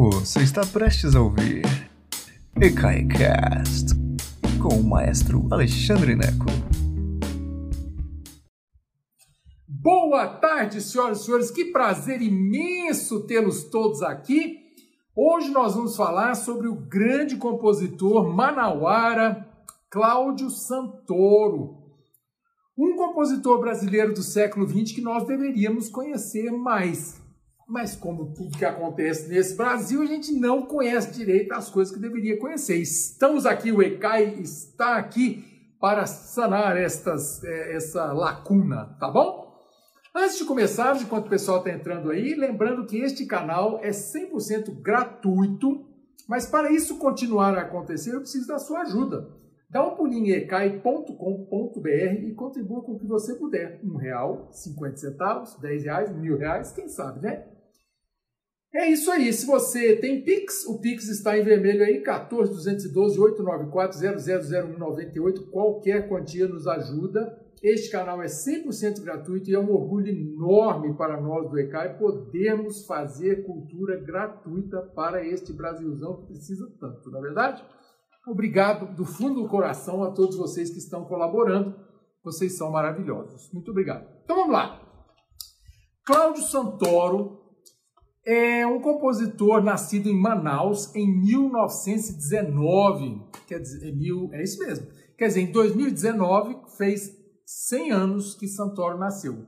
Você está prestes a ouvir EKAICAST com o maestro Alexandre Neco. Boa tarde, senhoras e senhores. Que prazer imenso tê-los todos aqui. Hoje nós vamos falar sobre o grande compositor manauara Cláudio Santoro. Um compositor brasileiro do século XX que nós deveríamos conhecer mais. Mas como tudo que acontece nesse Brasil, a gente não conhece direito as coisas que deveria conhecer. Estamos aqui, o ECAI está aqui para sanar estas, é, essa lacuna, tá bom? Antes de começarmos, enquanto o pessoal está entrando aí, lembrando que este canal é 100% gratuito, mas para isso continuar a acontecer, eu preciso da sua ajuda. Dá um pulinho em ecai.com.br e contribua com o que você puder. Um real, 50 centavos, 10 reais, mil reais, quem sabe, né? É isso aí. Se você tem Pix, o Pix está em vermelho aí, 14 212 894 000198. Qualquer quantia nos ajuda. Este canal é 100% gratuito e é um orgulho enorme para nós do ECAI podermos fazer cultura gratuita para este Brasilzão que precisa tanto, não é verdade? Obrigado do fundo do coração a todos vocês que estão colaborando. Vocês são maravilhosos. Muito obrigado. Então vamos lá. Cláudio Santoro é um compositor nascido em Manaus em 1919. Quer dizer, é, mil, é isso mesmo. Quer dizer, em 2019 fez 100 anos que Santoro nasceu.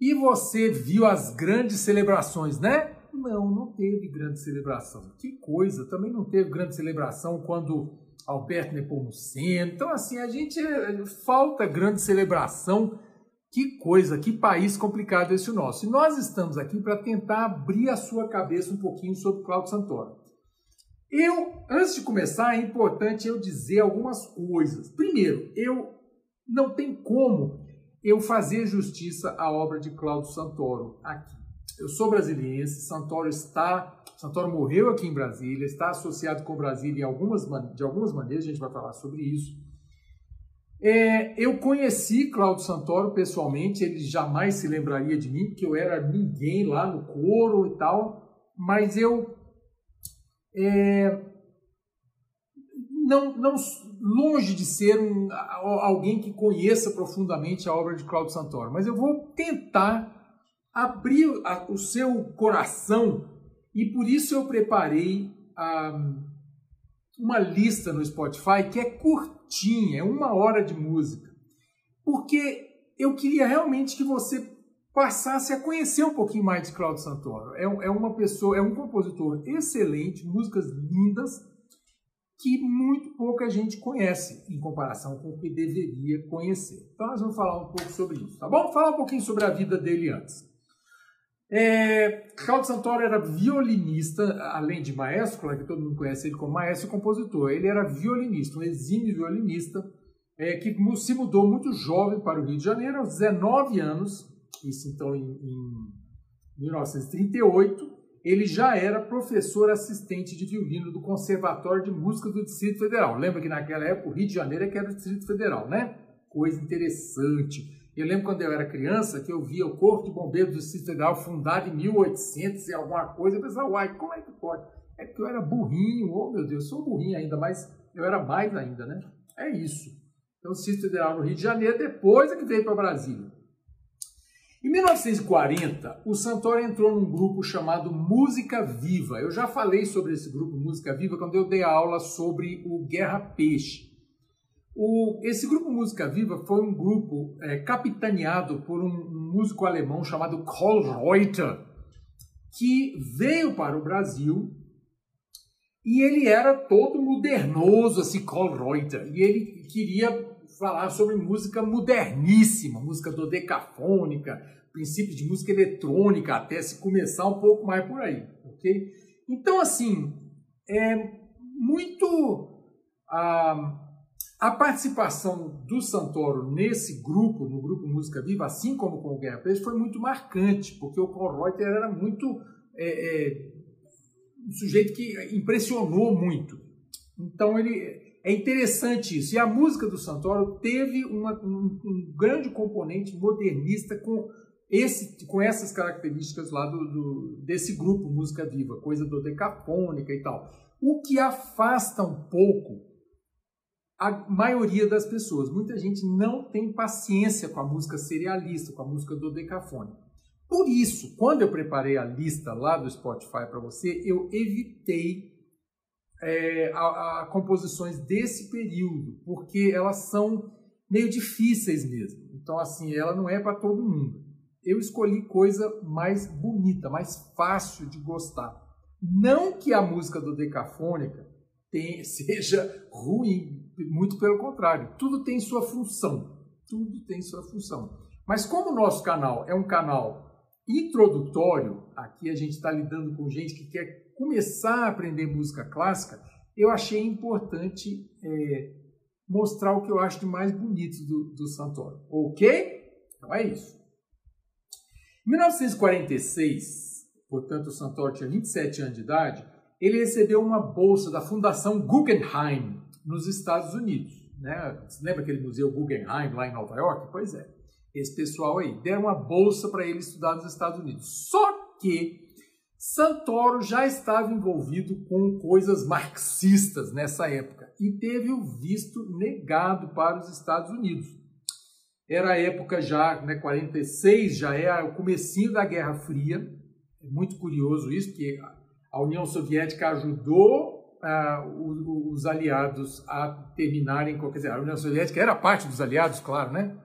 E você viu as grandes celebrações, né? Não, não teve grande celebração. Que coisa, também não teve grande celebração quando Alberto Nepomuceno. Então, assim, a gente falta grande celebração que coisa, que país complicado esse nosso. E nós estamos aqui para tentar abrir a sua cabeça um pouquinho sobre Cláudio Santoro. Eu, antes de começar, é importante eu dizer algumas coisas. Primeiro, eu não tem como eu fazer justiça à obra de Cláudio Santoro aqui. Eu sou brasiliense, Santoro está, Santoro morreu aqui em Brasília, está associado com Brasília em algumas, de algumas maneiras, a gente vai falar sobre isso. É, eu conheci Cláudio Santoro pessoalmente, ele jamais se lembraria de mim, porque eu era ninguém lá no coro e tal, mas eu é, não, não longe de ser um, alguém que conheça profundamente a obra de Cláudio Santoro, mas eu vou tentar abrir a, o seu coração e por isso eu preparei a, uma lista no Spotify que é curtinha, é uma hora de música, porque eu queria realmente que você passasse a conhecer um pouquinho mais de Claudio Santoro. É, é uma pessoa, é um compositor excelente, músicas lindas, que muito pouca gente conhece em comparação com o que deveria conhecer. Então nós vamos falar um pouco sobre isso, tá bom? Falar um pouquinho sobre a vida dele antes. É, Claudio Santoro era violinista, além de maestro, claro que todo mundo conhece ele como maestro e compositor. Ele era violinista, um exímio violinista, é, que se mudou muito jovem para o Rio de Janeiro, aos 19 anos, isso então em, em 1938. Ele já era professor assistente de violino do Conservatório de Música do Distrito Federal. Lembra que naquela época o Rio de Janeiro é que era o Distrito Federal, né? Coisa interessante. Eu lembro quando eu era criança que eu via o Corpo de Bombeiros do Distrito Federal fundado em 1800 e alguma coisa. Eu pensava, uai, como é que pode? É porque eu era burrinho, oh meu Deus, sou burrinho ainda, mas eu era mais ainda, né? É isso. Então, o Distrito Federal no Rio de Janeiro, depois é que veio para Brasília. Em 1940, o Santoro entrou num grupo chamado Música Viva. Eu já falei sobre esse grupo Música Viva quando eu dei aula sobre o Guerra Peixe. O, esse grupo Música Viva foi um grupo é, capitaneado por um, um, músico alemão chamado Karl Reuter, que veio para o Brasil e ele era todo modernoso, assim, Karl Reuter, e ele queria falar sobre música moderníssima, música dodecafônica, princípios de música eletrônica, até se começar um pouco mais por aí, ok? Então, assim, é muito... Ah, a participação do Santoro nesse grupo, no grupo Música Viva, assim como com o Guerra Peixe, foi muito marcante, porque o Paul Reuter era muito é, é, um sujeito que impressionou muito. Então ele é interessante isso. E a música do Santoro teve uma, um, um, grande componente modernista com esse, com essas características lá do, do, desse grupo Música Viva, coisa do decafônica e tal. O que afasta um pouco a maioria das pessoas. Muita gente não tem paciência com a música serialista, com a música do decafone. Por isso, quando eu preparei a lista lá do Spotify para você, eu evitei é, a, a, composições desse período, porque elas são meio difíceis mesmo. Então, assim, ela não é para todo mundo. Eu escolhi coisa mais bonita, mais fácil de gostar. Não que a música do Decafônica tem, seja ruim, muito pelo contrário, tudo tem sua função. Tudo tem sua função. Mas como o nosso canal é um canal introdutório, aqui a gente está lidando com gente que quer começar a aprender música clássica, eu achei importante é, mostrar o que eu acho de mais bonito do, do Santoro. Ok? Então é isso. Em 1946, portanto o Santoro tinha 27 anos de idade, ele recebeu uma bolsa da Fundação Guggenheim, nos Estados Unidos. Né? Você lembra aquele museu Guggenheim lá em Nova York? Pois é. Esse pessoal aí deram uma bolsa para ele estudar nos Estados Unidos. Só que Santoro já estava envolvido com coisas marxistas nessa época e teve o visto negado para os Estados Unidos. Era a época já, né, 46, já é o comecinho da Guerra Fria. É muito curioso isso, porque a União Soviética ajudou uh, os aliados a terminarem, quer dizer, a União Soviética era parte dos aliados, claro, né?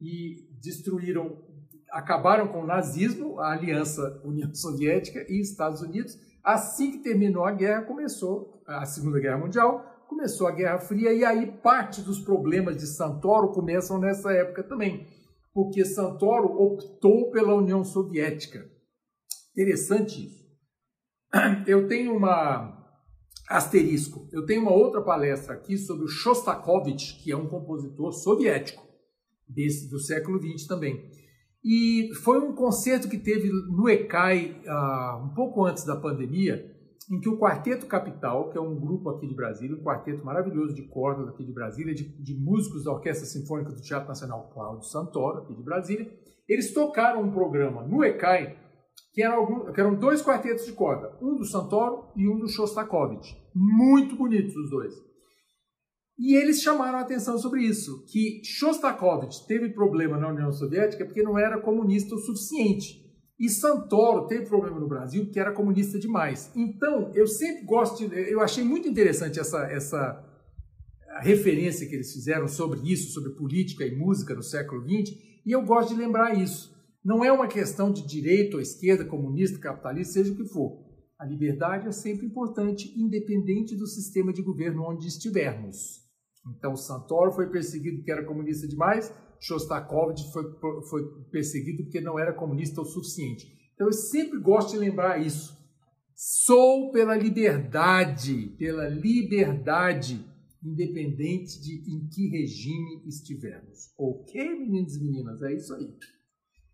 E destruíram, acabaram com o nazismo, a aliança União Soviética e Estados Unidos. Assim que terminou a guerra, começou a Segunda Guerra Mundial, começou a Guerra Fria e aí parte dos problemas de Santoro começam nessa época também, porque Santoro optou pela União Soviética. Interessante isso. Eu tenho uma Asterisco. Eu tenho uma outra palestra aqui sobre o Shostakovich, que é um compositor soviético, desse, do século XX também. E foi um concerto que teve no ECAI uh, um pouco antes da pandemia, em que o Quarteto Capital, que é um grupo aqui de Brasília, um quarteto maravilhoso de cordas aqui de Brasília, de, de músicos da Orquestra Sinfônica do Teatro Nacional Cláudio Santoro, aqui de Brasília, eles tocaram um programa no ECAI que eram, que eram dois quartetos de corda, um do Santoro e um do Shostakovich. Muito bonitos os dois. E eles chamaram a atenção sobre isso, que Shostakovich teve problema na União Soviética porque não era comunista o suficiente. E Santoro teve problema no Brasil porque era comunista demais. Então, eu sempre gosto de, eu achei muito interessante essa essa referência que eles fizeram sobre isso, sobre política e música no século XX, e eu gosto de lembrar isso. Não é uma questão de direita ou esquerda, comunista, capitalista, seja o que for. A liberdade é sempre importante, independente do sistema de governo onde estivermos. Então, Santoro foi perseguido porque era comunista demais, Shostakovich foi, foi perseguido porque não era comunista o suficiente. Então, eu sempre gosto de lembrar isso. Sou pela liberdade, pela liberdade, independente de em que regime estivermos. Ok, meninos e meninas? É isso aí.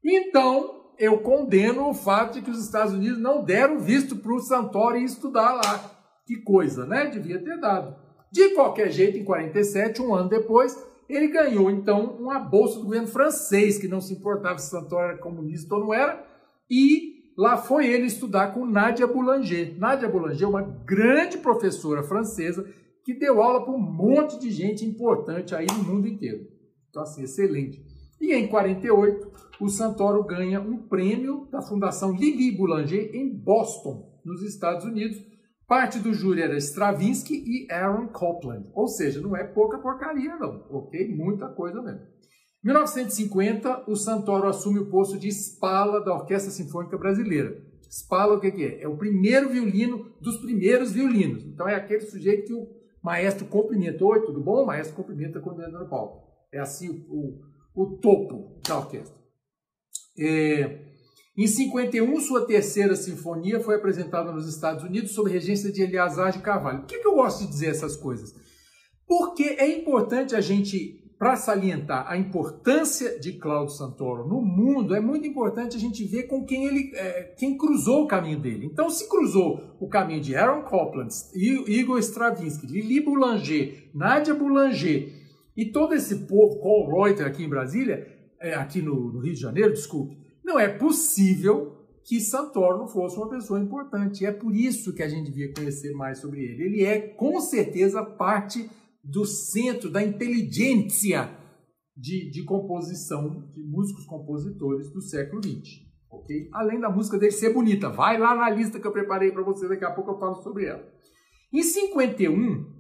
Então, eu condeno o fato de que os Estados Unidos não deram visto para o Santoro estudar lá. Que coisa, né? Devia ter dado. De qualquer jeito, em 47, um ano depois, ele ganhou então uma bolsa do governo francês, que não se importava se Santoro era comunista ou não era, e lá foi ele estudar com Nadia Boulanger. Nadia Boulanger uma grande professora francesa que deu aula para um monte de gente importante aí no mundo inteiro. Então, assim, excelente. E em 48, o Santoro ganha um prêmio da Fundação Lili Boulanger em Boston, nos Estados Unidos. Parte do júri era Stravinsky e Aaron Copland. Ou seja, não é pouca porcaria, não, ok? Muita coisa mesmo. Em 1950, o Santoro assume o posto de Spala da Orquestra Sinfônica Brasileira. Spala o que, é? É o primeiro violino dos primeiros violinos. Então é aquele sujeito que o maestro cumprimenta. Oi, tudo bom? O maestro cumprimenta quando entra no palco. É assim o, o, topo da orquestra. É, em 51, sua terceira sinfonia foi apresentada nos Estados Unidos sob regência de Eleazar de Carvalho. Por que, que eu gosto de dizer essas coisas? Porque é importante a gente, para salientar a importância de Cláudio Santoro no mundo, é muito importante a gente ver com quem ele é, quem cruzou o caminho dele. Então, se cruzou o caminho de Aaron Copland, Igor Stravinsky, Lili Boulanger, Nadia Boulanger e todo esse povo, Paul Reuter aqui em Brasília, é, aqui no, no, Rio de Janeiro, desculpe, não é possível que Santoro não fosse uma pessoa importante. É por isso que a gente devia conhecer mais sobre ele. Ele é, com certeza, parte do centro da inteligência de, de composição, de músicos compositores do século XX. Okay? Além da música dele ser bonita. Vai lá na lista que eu preparei para você, daqui a pouco eu falo sobre ela. Em 51,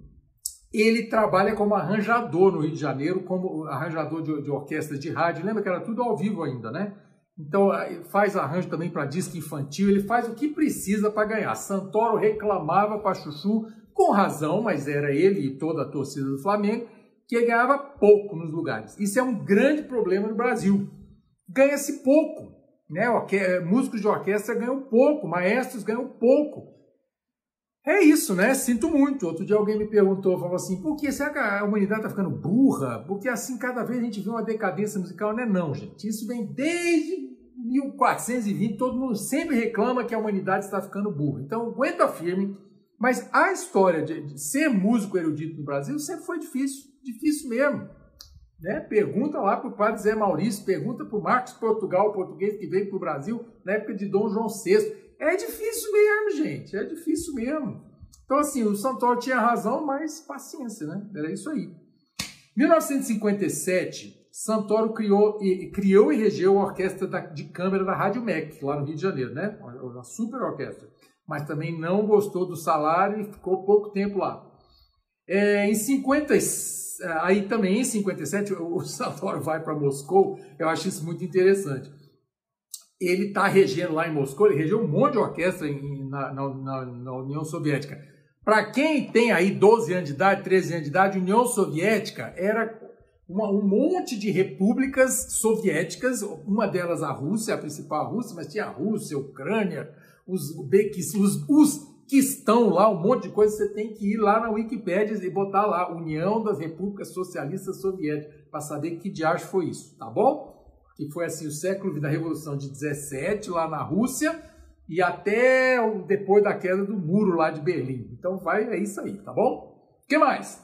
ele trabalha como arranjador no Rio de Janeiro, como arranjador de, de orquestra de rádio. Lembra que era tudo ao vivo ainda, né? Então faz arranjo também para disco infantil, ele faz o que precisa para ganhar. Santoro reclamava para Chuchu, com razão, mas era ele e toda a torcida do Flamengo, que ganhava pouco nos lugares. Isso é um grande problema no Brasil. Ganha-se pouco. Né? Músicos de orquestra ganham pouco, maestros ganham pouco. É isso, né? Sinto muito. Outro dia alguém me perguntou, falou assim, por que será que a humanidade está ficando burra? Porque assim, cada vez a gente vê uma decadência musical. Não é não, gente. Isso vem desde 1420, todo mundo sempre reclama que a humanidade está ficando burra. Então, aguenta firme. Mas a história de, de ser músico erudito no Brasil sempre foi difícil. Difícil mesmo. Né? Pergunta lá para o padre Zé Maurício, pergunta para o Marcos Portugal, português que veio para o Brasil na época de Dom João VI. É difícil mesmo, gente. É difícil mesmo. Então, assim, o Santoro tinha razão, mas paciência, né? Era isso aí. 1957, Santoro criou e, criou e regeu a orquestra da, de câmara da Rádio MEC, lá no Rio de Janeiro, né? Uma super orquestra. Mas também não gostou do salário e ficou pouco tempo lá. É, em 50, aí também em 57, o Santoro vai para Moscou. Eu acho isso muito interessante ele está regendo lá em Moscou, ele regeu um monte de orquestra em, na, na, na, União Soviética. Para quem tem aí 12 anos de idade, 13 anos de idade, União Soviética era uma, um monte de repúblicas soviéticas, uma delas a Rússia, a principal Rússia, mas tinha a Rússia, a Ucrânia, os, os, os que estão lá, um monte de coisa, você tem que ir lá na Wikipédia e botar lá União das Repúblicas Socialistas Soviéticas para saber que diacho foi isso, tá bom? Que foi assim o século da Revolução de 17 lá na Rússia e até depois da queda do muro lá de Berlim. Então vai é isso aí, tá bom? O que mais?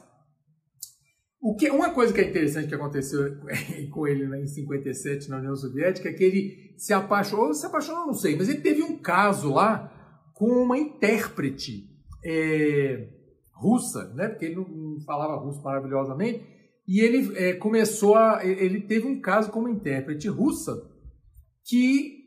O que, uma coisa que é interessante que aconteceu com ele né, em 57 na União Soviética é que ele se apaixonou, se apaixonou, não sei, mas ele teve um caso lá com uma intérprete é, russa, né? Porque ele não falava russo maravilhosamente, e ele é, começou a. Ele teve um caso como intérprete russa que.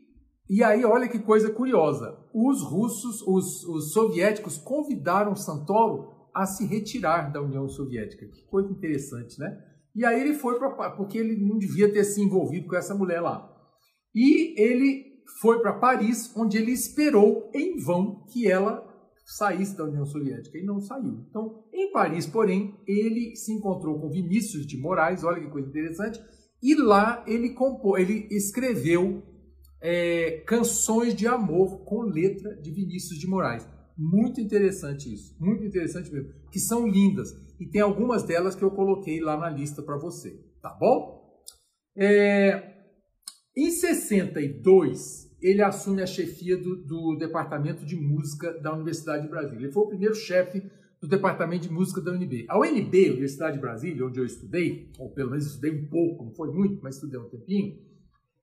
E aí, olha que coisa curiosa. Os russos, os, os soviéticos convidaram Santoro a se retirar da União Soviética. Que coisa interessante, né? E aí ele foi para. Porque ele não devia ter se envolvido com essa mulher lá. E ele foi para Paris, onde ele esperou em vão que ela saísse da União Soviética e não saiu. Então, em Paris, porém, ele se encontrou com Vinícius de Moraes, olha que coisa interessante, e lá ele, compô, ele escreveu é, canções de amor com letra de Vinícius de Moraes. Muito interessante isso, muito interessante mesmo, que são lindas. E tem algumas delas que eu coloquei lá na lista para você, tá bom? É, em 62, ele assume a chefia do, do, Departamento de Música da Universidade de Brasília. Ele foi o primeiro chefe do Departamento de Música da UNB. A UNB, Universidade de Brasília, onde eu estudei, ou pelo menos estudei um pouco, não foi muito, mas estudei um tempinho,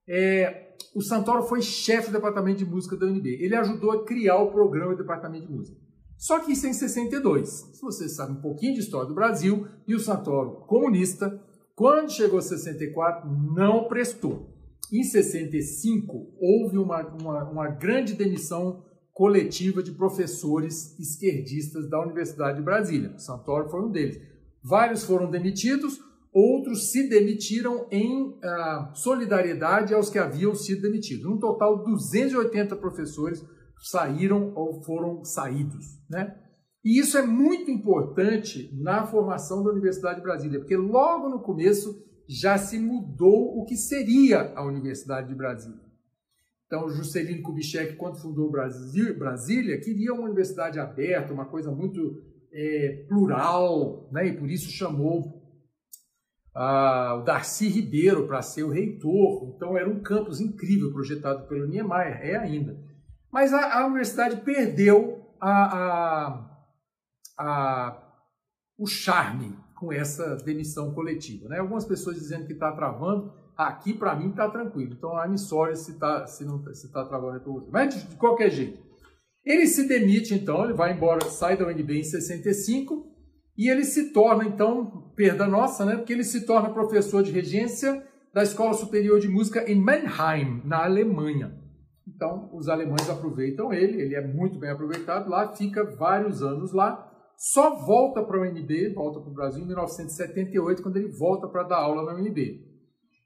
é, o Santoro foi chefe do Departamento de Música da UNB. Ele ajudou a criar o programa do Departamento de Música. Só que isso é em 62. Se você sabe um pouquinho de história do Brasil, e o Santoro, comunista, quando chegou a 64, não prestou. Em 65, houve uma, uma, uma grande demissão coletiva de professores esquerdistas da Universidade de Brasília. Santoro foi um deles. Vários foram demitidos, outros se demitiram em ah, solidariedade aos que haviam sido demitidos. No total, 280 professores saíram ou foram saídos. Né? E isso é muito importante na formação da Universidade de Brasília, porque logo no começo já se mudou o que seria a Universidade de Brasília. Então, Juscelino Kubitschek, quando fundou Brasília, queria uma universidade aberta, uma coisa muito é, plural, né? e por isso chamou ah, o Darcy Ribeiro para ser o reitor. Então, era um campus incrível projetado pelo Niemeyer, é ainda. Mas a, a universidade perdeu a, a, a, o charme com essa demissão coletiva. Né? Algumas pessoas dizendo que está travando, Aqui, para mim, tá tranquilo. Então, I'm sorry se tá, se não, se tá travando para você. Mas, de, de qualquer jeito. Ele se demite, então, ele vai embora, sai da UNB em 65 e ele se torna, então, perda nossa, né? Porque ele se torna professor de regência da Escola Superior de Música em Mannheim, na Alemanha. Então, os alemães aproveitam ele, ele é muito bem aproveitado lá, fica vários anos lá, só volta para a UNB, volta para o Brasil em 1978, quando ele volta para dar aula na UNB.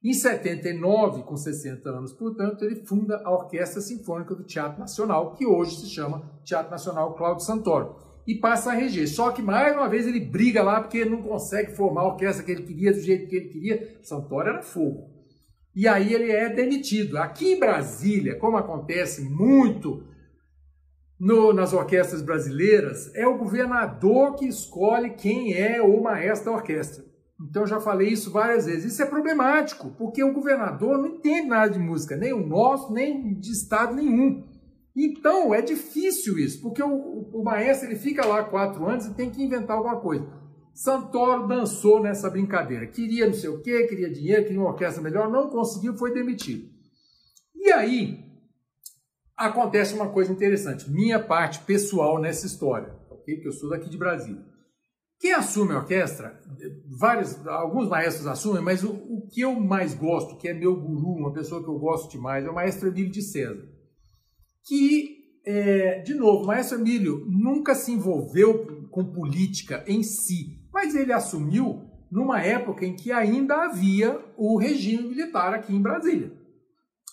Em 79, com 60 anos, portanto, ele funda a Orquestra Sinfônica do Teatro Nacional, que hoje se chama Teatro Nacional Cláudio Santoro, e passa a reger. Só que, mais uma vez, ele briga lá porque não consegue formar a orquestra que ele queria, do jeito que ele queria. Santoro era fogo. E aí ele é demitido. Aqui em Brasília, como acontece muito no, nas orquestras brasileiras, é o governador que escolhe quem é o maestro da orquestra. Então já falei isso várias vezes. Isso é problemático, porque o governador não entende nada de música, nem o nosso, nem de estado nenhum. Então é difícil isso, porque o, o, o maestro ele fica lá quatro anos e tem que inventar alguma coisa. Santoro dançou nessa brincadeira. Queria não sei o quê, queria dinheiro, queria uma orquestra melhor, não conseguiu, foi demitido. E aí acontece uma coisa interessante, minha parte pessoal nessa história, ok? Porque eu sou daqui de Brasília. Quem assume a orquestra, vários, alguns maestros assumem, mas o, o, que eu mais gosto, que é meu guru, uma pessoa que eu gosto demais, é o maestro Emílio de César. Que, é, de novo, o maestro Emílio nunca se envolveu com política em si, mas ele assumiu numa época em que ainda havia o regime militar aqui em Brasília.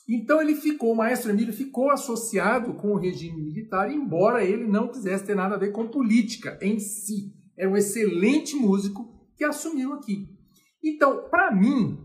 Então ele ficou, o maestro Emílio ficou associado com o regime militar, embora ele não quisesse ter nada a ver com política em si é um excelente músico que assumiu aqui. Então, para mim,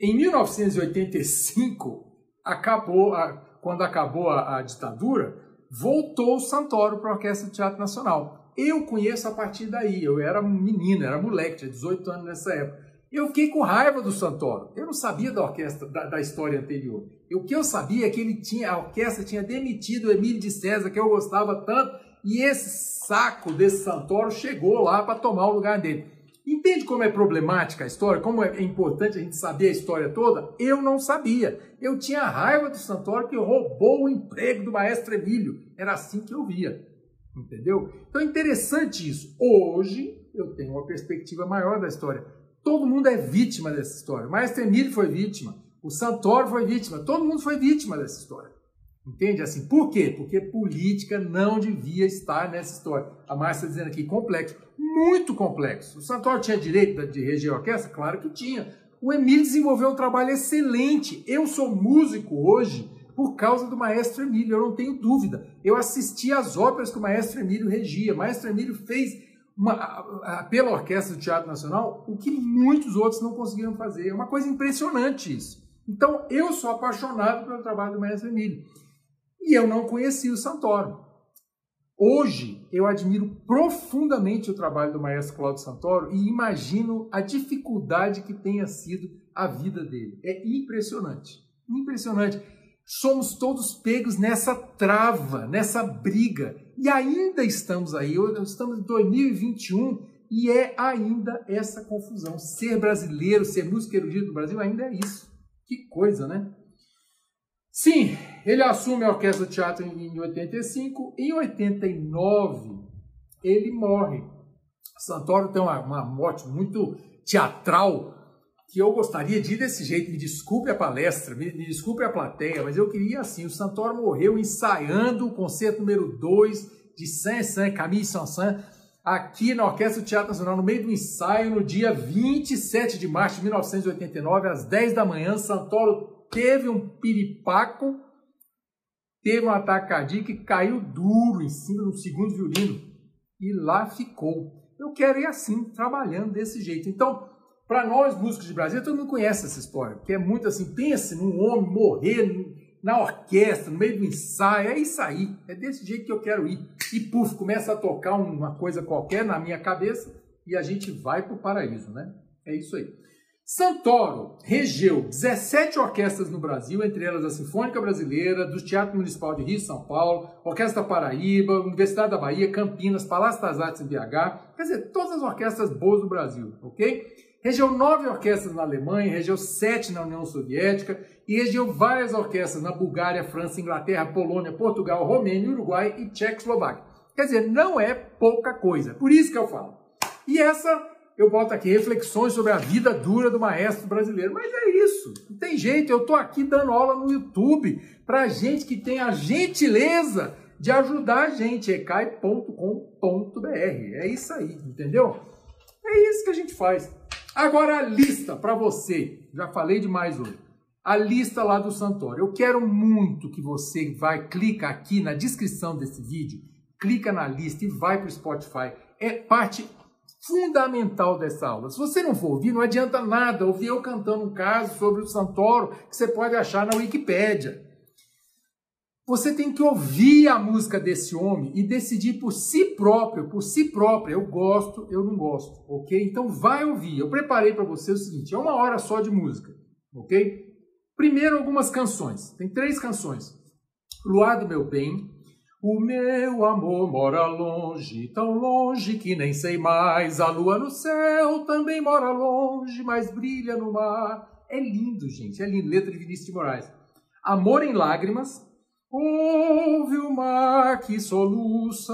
em 1985, acabou a, quando acabou a, a ditadura, voltou o Santoro para a Orquestra de Teatro Nacional. Eu conheço a partir daí, eu era menino, era moleque, tinha 18 anos nessa época. Eu fiquei com raiva do Santoro. Eu não sabia da orquestra, da, da história anterior. o que eu sabia é que ele tinha, a orquestra tinha demitido o Emílio de César, que eu gostava tanto, e esse saco desse Santoro chegou lá para tomar o lugar dele. Entende como é problemática a história? Como é importante a gente saber a história toda? Eu não sabia. Eu tinha raiva do Santoro que roubou o emprego do maestro Emílio. Era assim que eu via. Entendeu? Então é interessante isso. Hoje eu tenho uma perspectiva maior da história. Todo mundo é vítima dessa história. O maestro Emílio foi vítima. O Santoro foi vítima. Todo mundo foi vítima dessa história. Entende? Assim, por quê? Porque política não devia estar nessa história. A Márcia está dizendo aqui, complexo. Muito complexo. O Santoro tinha direito de reger a orquestra? Claro que tinha. O Emílio desenvolveu um trabalho excelente. Eu sou músico hoje por causa do maestro Emílio, eu não tenho dúvida. Eu assisti às óperas que o maestro Emílio regia. O maestro Emílio fez uma, pela Orquestra do Teatro Nacional o que muitos outros não conseguiram fazer. É uma coisa impressionante isso. Então, eu sou apaixonado pelo trabalho do maestro Emílio. E eu não conhecia o Santoro. Hoje, eu admiro profundamente o trabalho do maestro Cláudio Santoro e imagino a dificuldade que tenha sido a vida dele. É impressionante. Impressionante. Somos todos pegos nessa trava, nessa briga. E ainda estamos aí. Estamos em 2021 e é ainda essa confusão. Ser brasileiro, ser músico erudito no Brasil ainda é isso. Que coisa, né? Sim, ele assume a Orquestra de Teatro em 85. Em 89, ele morre. Santoro tem uma, uma morte muito teatral que eu gostaria de ir desse jeito. Me desculpe a palestra, me, me desculpe a plateia, mas eu queria assim. O Santoro morreu ensaiando o concerto número 2 de Saint-Saint, Camille Saint-Saint, aqui na Orquestra do Teatro Nacional, no meio do ensaio, no dia 27 de março de 1989, às 10 da manhã. Santoro teve um piripaco, teve um ataque cardíaco e caiu duro em cima do segundo violino e lá ficou. Eu quero ir assim, trabalhando desse jeito. Então, para nós músicos de Brasil, todo mundo conhece essa história, que é muito assim, pense num homem morrer na orquestra, no meio do ensaio, é isso aí, é desse jeito que eu quero ir. E puf, começa a tocar uma coisa qualquer na minha cabeça e a gente vai para o paraíso, né? É isso aí. Santoro regeu 17 orquestras no Brasil, entre elas a Sinfônica Brasileira, do Teatro Municipal de Rio São Paulo, Orquestra Paraíba, Universidade da Bahia, Campinas, Palácio das Artes em BH, quer dizer, todas as orquestras boas do Brasil, ok? Regeu nove orquestras na Alemanha, regeu sete na União Soviética e regeu várias orquestras na Bulgária, França, Inglaterra, Polônia, Portugal, Romênia, Uruguai e Tchecoslováquia. Quer dizer, não é pouca coisa. Por isso que eu falo. E essa eu boto aqui reflexões sobre a vida dura do maestro brasileiro. Mas é isso, não tem jeito. Eu estou aqui dando aula no YouTube para gente que tem a gentileza de ajudar a gente. ecai.com.br. É isso aí, entendeu? É isso que a gente faz. Agora a lista para você. Já falei demais hoje. A lista lá do Santório. Eu quero muito que você vai, clica aqui na descrição desse vídeo, clica na lista e vai para o Spotify. É parte fundamental dessa aula. Se você não for ouvir, não adianta nada ouvir eu cantando um caso sobre o Santoro que você pode achar na Wikipédia. Você tem que ouvir a música desse homem e decidir por si próprio, por si próprio. Eu gosto, eu não gosto, ok? Então vai ouvir. Eu preparei para você o seguinte: é uma hora só de música, ok? Primeiro algumas canções. Tem três canções: Luar do Meu Bem, o meu amor mora longe, tão longe que nem sei mais. A lua no céu também mora longe, mas brilha no mar. É lindo, gente, é lindo. Letra de Vinícius de Moraes. Amor em lágrimas. Ouve o mar que soluça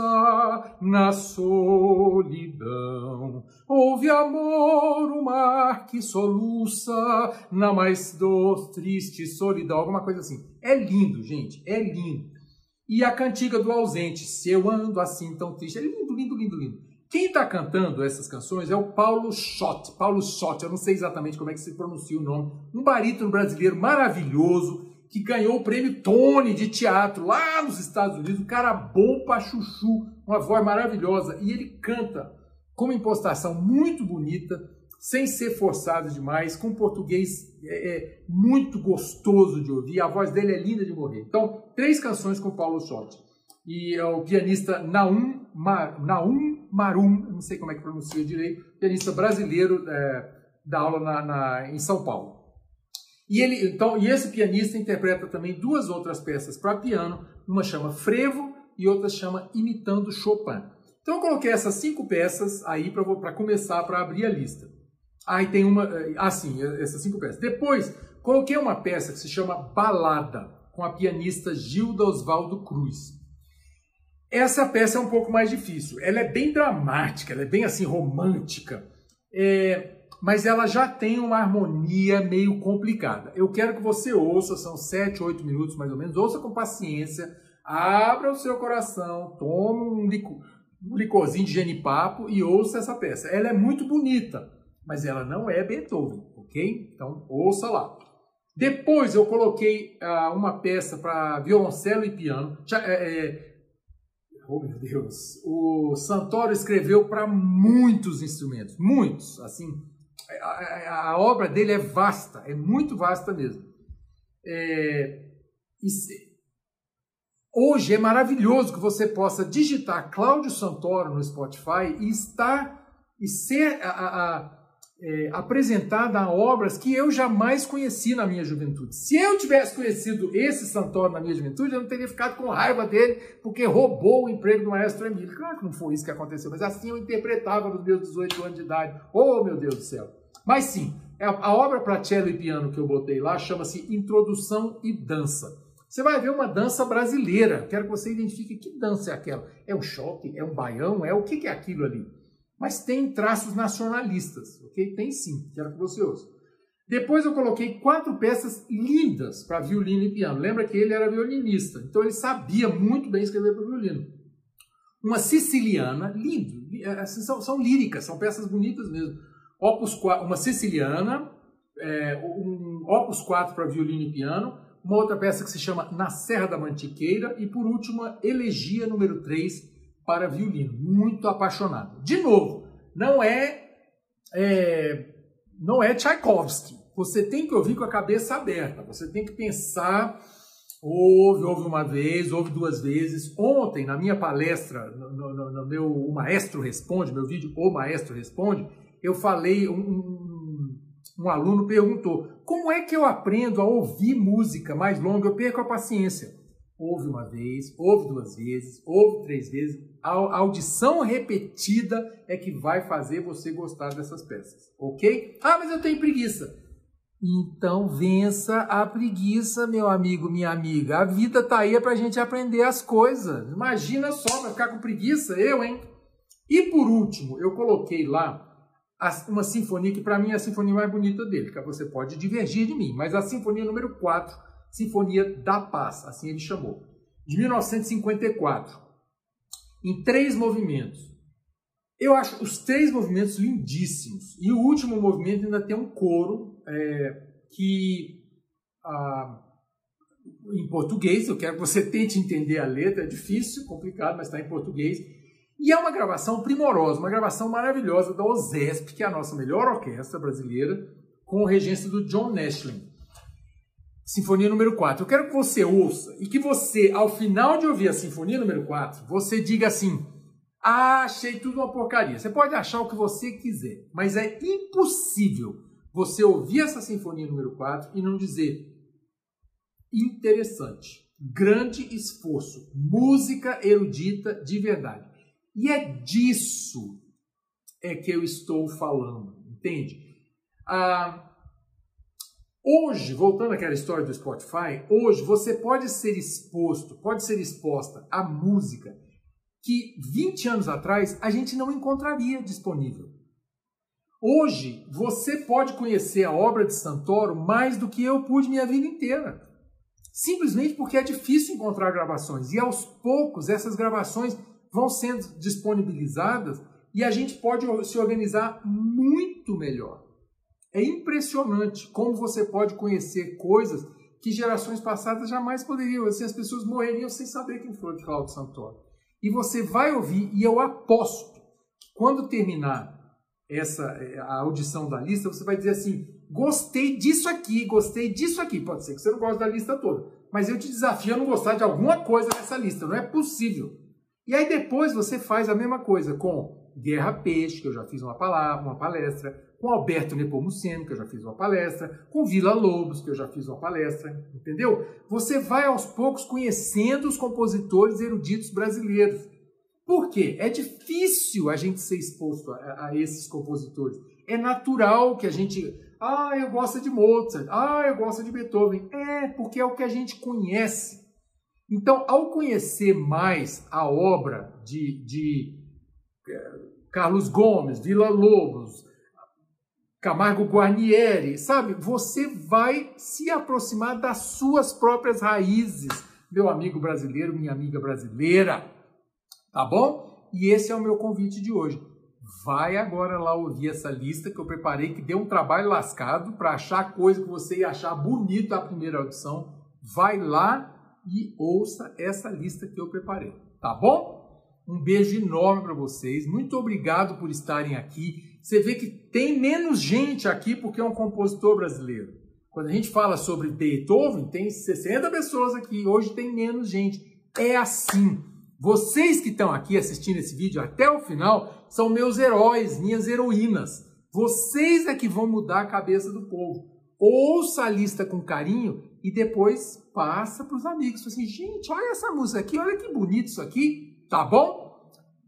na solidão. Ouve amor, o mar que soluça na mais doce, triste solidão. Alguma coisa assim. É lindo, gente, é lindo. E a cantiga do ausente, se eu ando assim tão triste. É lindo, lindo, lindo, lindo. Quem está cantando essas canções é o Paulo Schott. Paulo Schott, eu não sei exatamente como é que se pronuncia o nome. Um barítono brasileiro maravilhoso que ganhou o prêmio Tony de teatro lá nos Estados Unidos. Um cara bom pra chuchu, uma voz maravilhosa. E ele canta com uma impostação muito bonita sem ser forçado demais, com português é, é, muito gostoso de ouvir. A voz dele é linda de morrer. Então, três canções com Paulo Schott. E é o pianista Naum, Naum Marum, não sei como é que pronuncia direito, pianista brasileiro é, da aula na, na, em São Paulo. E, ele, então, e esse pianista interpreta também duas outras peças para piano, uma chama Frevo e outra chama Imitando Chopin. Então eu coloquei essas cinco peças aí para começar, para abrir a lista. Aí tem uma, assim, essas cinco peças. Depois, coloquei uma peça que se chama Balada, com a pianista Gilda Osvaldo Cruz. Essa peça é um pouco mais difícil. Ela é bem dramática, ela é bem assim romântica, é, mas ela já tem uma harmonia meio complicada. Eu quero que você ouça, são sete, oito minutos mais ou menos, ouça com paciência, abra o seu coração, tome um, licor, um licorzinho de genipapo e ouça essa peça. Ela é muito bonita mas ela não é Beethoven, ok? Então ouça lá. Depois eu coloquei uh, uma peça para violoncelo e piano. Já, é, é... Oh meu Deus! O Santoro escreveu para muitos instrumentos, muitos. Assim, a, a, obra dele é vasta, é muito vasta mesmo. É, se, hoje é maravilhoso que você possa digitar Cláudio Santoro no Spotify e estar e ser a, a é, apresentada a obras que eu jamais conheci na minha juventude. Se eu tivesse conhecido esse Santoro na minha juventude, eu não teria ficado com raiva dele porque roubou o emprego do maestro Emílio. Claro que não foi isso que aconteceu, mas assim eu interpretava nos meus 18 anos de idade. Oh, meu Deus do céu! Mas sim, é a obra para cello e piano que eu botei lá chama-se Introdução e Dança. Você vai ver uma dança brasileira. Quero que você identifique que dança é aquela. É um choque? É um baião? É o que é aquilo ali? mas tem traços nacionalistas, ok? Tem sim, quero que você ouça. Depois eu coloquei quatro peças lindas para violino e piano. Lembra que ele era violinista, então ele sabia muito bem escrever para violino. Uma siciliana, lindo, é, assim, são, são, líricas, são peças bonitas mesmo. Opus 4, uma siciliana, é, um Opus 4 para violino e piano, uma outra peça que se chama Na Serra da Mantiqueira e por último, Elegia número 3 para violino, muito apaixonado. De novo, não é, é não é Tchaikovsky. Você tem que ouvir com a cabeça aberta. Você tem que pensar. Ouve, ouve uma vez, ouve duas vezes. Ontem, na minha palestra, no, no, no meu O Maestro Responde, meu vídeo O Maestro Responde, eu falei, um, um, aluno perguntou, como é que eu aprendo a ouvir música mais longa? Eu perco a paciência. ouve uma vez, ouve duas vezes, ouve três vezes. A audição repetida é que vai fazer você gostar dessas peças, ok? Ah, mas eu tenho preguiça. Então vença a preguiça, meu amigo, minha amiga. A vida tá aí para a gente aprender as coisas. Imagina só, vai ficar com preguiça? Eu, hein? E por último, eu coloquei lá uma sinfonia que para mim é a sinfonia mais bonita dele, que você pode divergir de mim, mas a sinfonia número 4, Sinfonia da Paz, assim ele chamou, de 1954, em três movimentos. Eu acho os três movimentos lindíssimos. E o último movimento ainda tem um coro é, que, ah, em português, eu quero que você tente entender a letra, é difícil, complicado, mas está em português. E é uma gravação primorosa, uma gravação maravilhosa da OSESP, que é a nossa melhor orquestra brasileira, com regência do John Nashlin. Sinfonia número 4. Eu quero que você ouça e que você, ao final de ouvir a Sinfonia número 4, você diga assim: ah, achei tudo uma porcaria. Você pode achar o que você quiser, mas é impossível você ouvir essa Sinfonia número 4 e não dizer interessante, grande esforço, música erudita de verdade. E é disso é que eu estou falando, entende? Ah, Hoje, voltando àquela história do Spotify, hoje você pode ser exposto, pode ser exposta a música que 20 anos atrás a gente não encontraria disponível. Hoje, você pode conhecer a obra de Santoro mais do que eu pude minha vida inteira. Simplesmente porque é difícil encontrar gravações. E aos poucos, essas gravações vão sendo disponibilizadas e a gente pode se organizar muito melhor. É impressionante como você pode conhecer coisas que gerações passadas jamais poderiam. Assim, as pessoas morreriam sem saber quem foi o Cláudio Santoro. E você vai ouvir, e eu aposto que quando terminar essa a audição da lista, você vai dizer assim: gostei disso aqui, gostei disso aqui. Pode ser que você não goste da lista toda, mas eu te desafio a não gostar de alguma coisa dessa lista, não é possível. E aí depois você faz a mesma coisa com Guerra Peixe, que eu já fiz uma, palavra, uma palestra, com Alberto Nepomuceno, que eu já fiz uma palestra, com Vila Lobos, que eu já fiz uma palestra, entendeu? Você vai aos poucos conhecendo os compositores eruditos brasileiros. Por quê? É difícil a gente ser exposto a, a esses compositores. É natural que a gente. Ah, eu gosto de Mozart. Ah, eu gosto de Beethoven. É, porque é o que a gente conhece. Então, ao conhecer mais a obra de, de eh, Carlos Gomes, Vila Lobos, Camargo Guarnieri, sabe? Você vai se aproximar das suas próprias raízes, meu amigo brasileiro, minha amiga brasileira. Tá bom? E esse é o meu convite de hoje. Vai agora lá ouvir essa lista que eu preparei, que deu um trabalho lascado para achar coisa que você ia achar bonita a primeira audição. Vai lá e ouça essa lista que eu preparei. Tá bom? Um beijo enorme para vocês. Muito obrigado por estarem aqui. Você vê que tem menos gente aqui porque é um compositor brasileiro. Quando a gente fala sobre Beethoven, tem 60 pessoas aqui. Hoje tem menos gente. É assim. Vocês que estão aqui assistindo esse vídeo até o final são meus heróis, minhas heroínas. Vocês é que vão mudar a cabeça do povo. Ouça a lista com carinho e depois passa para os amigos. Assim, gente, olha essa música aqui, olha que bonito isso aqui. Tá bom?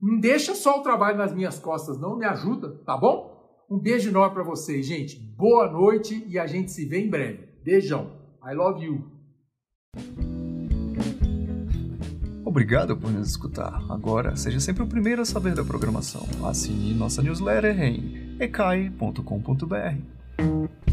Não deixa só o trabalho nas minhas costas, não. Me ajuda, tá bom? Um beijo enorme para vocês, gente. Boa noite e a gente se vê em breve. Beijão. I love you. Obrigado por nos escutar. Agora, seja sempre o primeiro a saber da programação. Assine nossa newsletter em ecai.com.br.